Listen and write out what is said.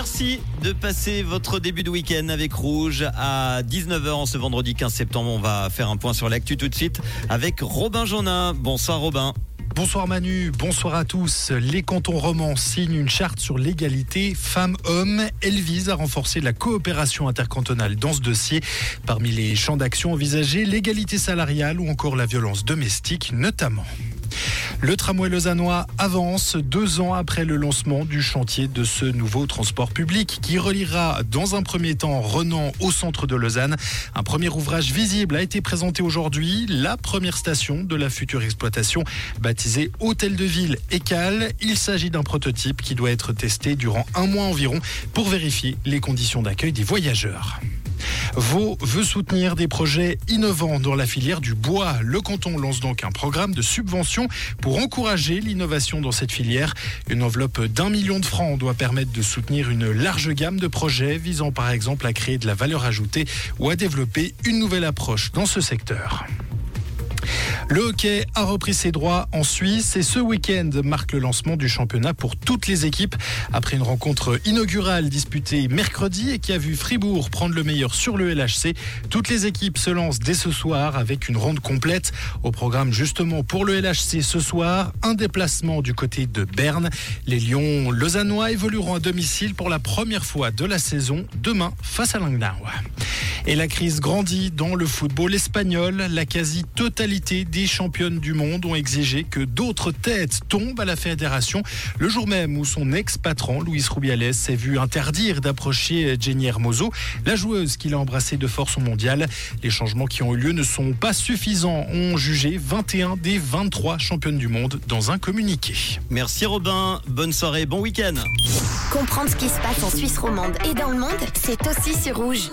Merci de passer votre début de week-end avec Rouge à 19h en ce vendredi 15 septembre. On va faire un point sur l'actu tout de suite avec Robin Jonin. Bonsoir Robin. Bonsoir Manu, bonsoir à tous. Les cantons romans signent une charte sur l'égalité femmes-hommes. Elle vise à renforcer la coopération intercantonale dans ce dossier. Parmi les champs d'action envisagés, l'égalité salariale ou encore la violence domestique notamment. Le tramway lausannois avance deux ans après le lancement du chantier de ce nouveau transport public qui reliera dans un premier temps Renan au centre de Lausanne. Un premier ouvrage visible a été présenté aujourd'hui, la première station de la future exploitation baptisée Hôtel de Ville Écal. Il s'agit d'un prototype qui doit être testé durant un mois environ pour vérifier les conditions d'accueil des voyageurs. Vaud veut soutenir des projets innovants dans la filière du bois. Le canton lance donc un programme de subvention pour encourager l'innovation dans cette filière. Une enveloppe d'un million de francs doit permettre de soutenir une large gamme de projets visant par exemple à créer de la valeur ajoutée ou à développer une nouvelle approche dans ce secteur. Le hockey a repris ses droits en Suisse et ce week-end marque le lancement du championnat pour toutes les équipes. Après une rencontre inaugurale disputée mercredi et qui a vu Fribourg prendre le meilleur sur le LHC, toutes les équipes se lancent dès ce soir avec une ronde complète. Au programme justement pour le LHC ce soir, un déplacement du côté de Berne. Les Lions lausannois évolueront à domicile pour la première fois de la saison demain face à Langnau. Et la crise grandit dans le football espagnol. La quasi-totalité des championnes du monde ont exigé que d'autres têtes tombent à la fédération. Le jour même où son ex-patron, Luis Rubiales, s'est vu interdire d'approcher Jenny Hermoso, la joueuse qu'il a embrassée de force au mondial. Les changements qui ont eu lieu ne sont pas suffisants, ont jugé 21 des 23 championnes du monde dans un communiqué. Merci Robin, bonne soirée, bon week-end. Comprendre ce qui se passe en Suisse romande et dans le monde, c'est aussi sur rouge.